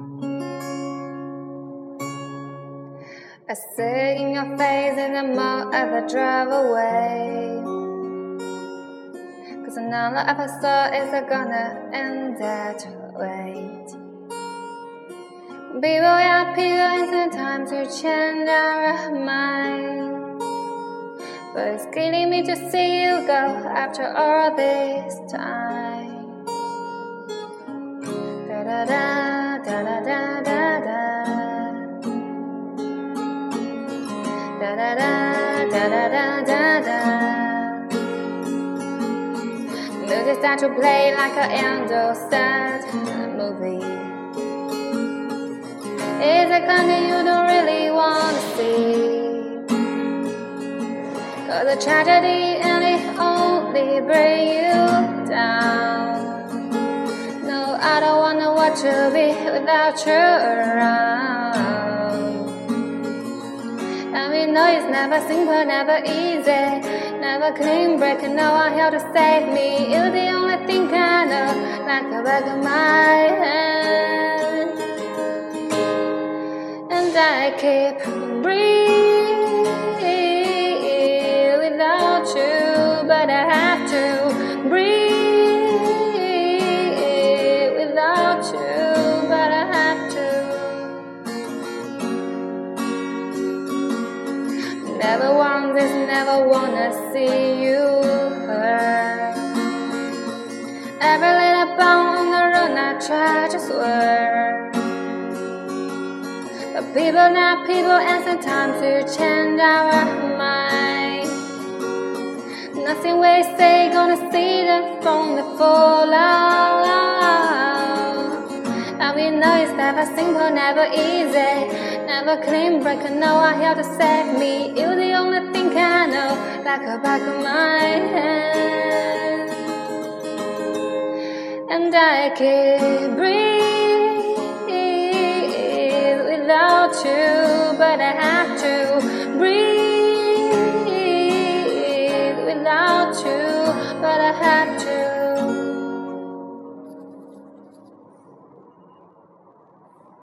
I see in your face in the mall as I drive away. Cause another episode is gonna end that way. People people, it's time to change our mind. But it's killing me to see you go after all this time. Da da da da da da da. Music start to play like an angel sad movie. It's a that you don't really want to see. Cause the tragedy and it only bring you down. No, I don't wanna watch you be without you around. Know it's never simple, never easy, never clean break. No one here to save me. You're the only thing I know, like a back of my hand. And I keep breathing without you, but I have to breathe Never want this, never wanna see you hurt. Every little bump on the road, I try to swerve. But people not people, and sometimes to change our mind. Nothing we say gonna see them from the fallout. And we know it's never simple, never easy, never clean break. No one here to save me. You're the only thing I know, like the back of my hand. And I can't breathe without you, but I have to breathe